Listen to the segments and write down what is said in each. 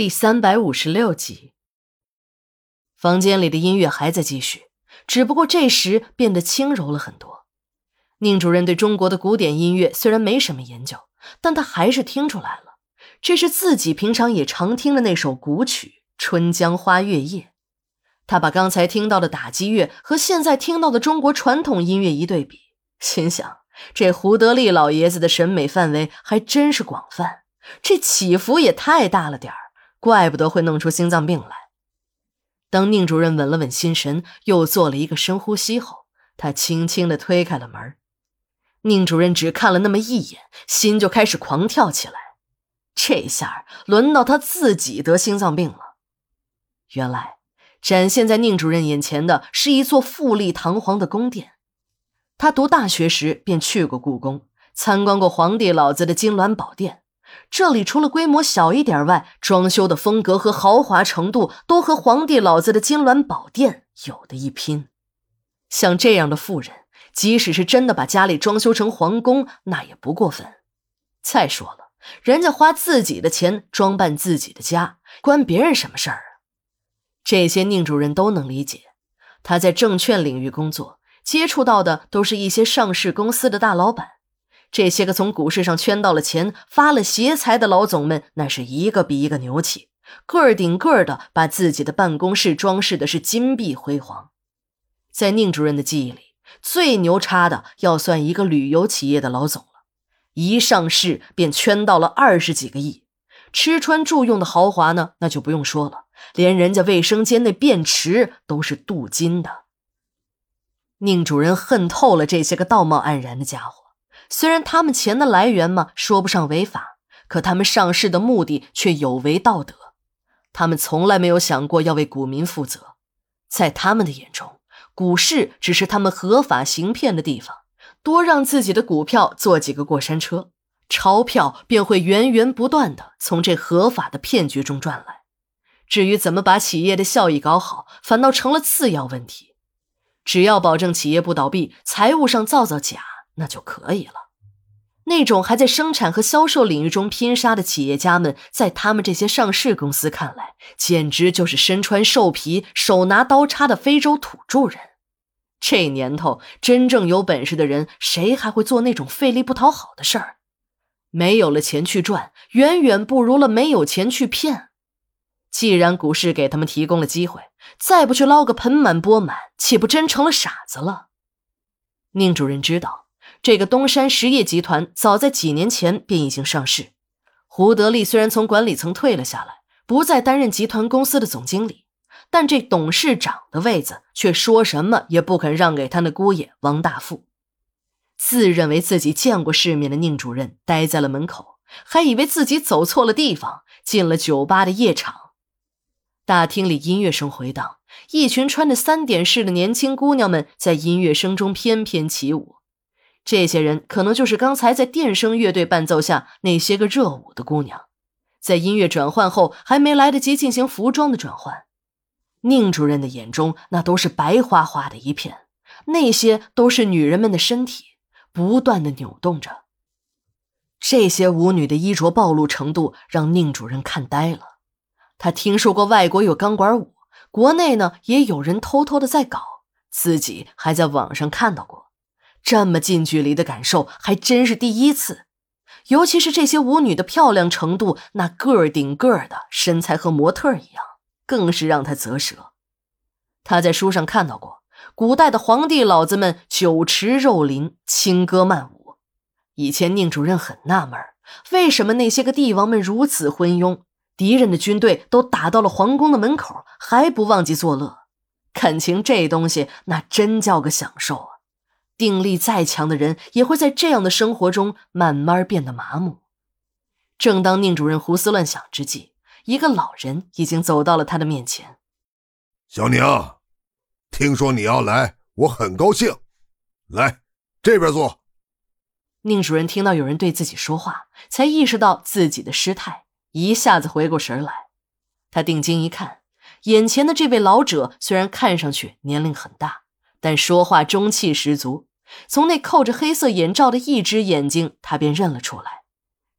第三百五十六集，房间里的音乐还在继续，只不过这时变得轻柔了很多。宁主任对中国的古典音乐虽然没什么研究，但他还是听出来了，这是自己平常也常听的那首古曲《春江花月夜》。他把刚才听到的打击乐和现在听到的中国传统音乐一对比，心想：这胡德利老爷子的审美范围还真是广泛，这起伏也太大了点儿。怪不得会弄出心脏病来。当宁主任稳了稳心神，又做了一个深呼吸后，他轻轻地推开了门。宁主任只看了那么一眼，心就开始狂跳起来。这下轮到他自己得心脏病了。原来，展现在宁主任眼前的是一座富丽堂皇的宫殿。他读大学时便去过故宫，参观过皇帝老子的金銮宝殿。这里除了规模小一点外，装修的风格和豪华程度都和皇帝老子的金銮宝殿有的一拼。像这样的富人，即使是真的把家里装修成皇宫，那也不过分。再说了，人家花自己的钱装扮自己的家，关别人什么事儿啊？这些宁主任都能理解。他在证券领域工作，接触到的都是一些上市公司的大老板。这些个从股市上圈到了钱、发了邪财的老总们，那是一个比一个牛气，个儿顶个儿的把自己的办公室装饰的是金碧辉煌。在宁主任的记忆里，最牛叉的要算一个旅游企业的老总了，一上市便圈到了二十几个亿，吃穿住用的豪华呢，那就不用说了，连人家卫生间那便池都是镀金的。宁主任恨透了这些个道貌岸然的家伙。虽然他们钱的来源嘛说不上违法，可他们上市的目的却有违道德。他们从来没有想过要为股民负责，在他们的眼中，股市只是他们合法行骗的地方。多让自己的股票做几个过山车，钞票便会源源不断的从这合法的骗局中赚来。至于怎么把企业的效益搞好，反倒成了次要问题。只要保证企业不倒闭，财务上造造假。那就可以了。那种还在生产和销售领域中拼杀的企业家们，在他们这些上市公司看来，简直就是身穿兽皮、手拿刀叉的非洲土著人。这年头，真正有本事的人，谁还会做那种费力不讨好的事儿？没有了钱去赚，远远不如了没有钱去骗。既然股市给他们提供了机会，再不去捞个盆满钵满，岂不真成了傻子了？宁主任知道。这个东山实业集团早在几年前便已经上市。胡德利虽然从管理层退了下来，不再担任集团公司的总经理，但这董事长的位子却说什么也不肯让给他那姑爷王大富。自认为自己见过世面的宁主任待在了门口，还以为自己走错了地方，进了酒吧的夜场。大厅里音乐声回荡，一群穿着三点式的年轻姑娘们在音乐声中翩翩起舞。这些人可能就是刚才在电声乐队伴奏下那些个热舞的姑娘，在音乐转换后还没来得及进行服装的转换，宁主任的眼中那都是白花花的一片，那些都是女人们的身体，不断的扭动着。这些舞女的衣着暴露程度让宁主任看呆了。他听说过外国有钢管舞，国内呢也有人偷偷的在搞，自己还在网上看到过。这么近距离的感受还真是第一次，尤其是这些舞女的漂亮程度，那个儿顶个儿的身材和模特一样，更是让他啧舌。他在书上看到过，古代的皇帝老子们酒池肉林，轻歌曼舞。以前宁主任很纳闷，为什么那些个帝王们如此昏庸，敌人的军队都打到了皇宫的门口，还不忘记作乐？感情这东西，那真叫个享受！定力再强的人，也会在这样的生活中慢慢变得麻木。正当宁主任胡思乱想之际，一个老人已经走到了他的面前。小宁，听说你要来，我很高兴。来，这边坐。宁主任听到有人对自己说话，才意识到自己的失态，一下子回过神来。他定睛一看，眼前的这位老者虽然看上去年龄很大，但说话中气十足。从那扣着黑色眼罩的一只眼睛，他便认了出来，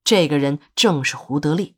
这个人正是胡德利。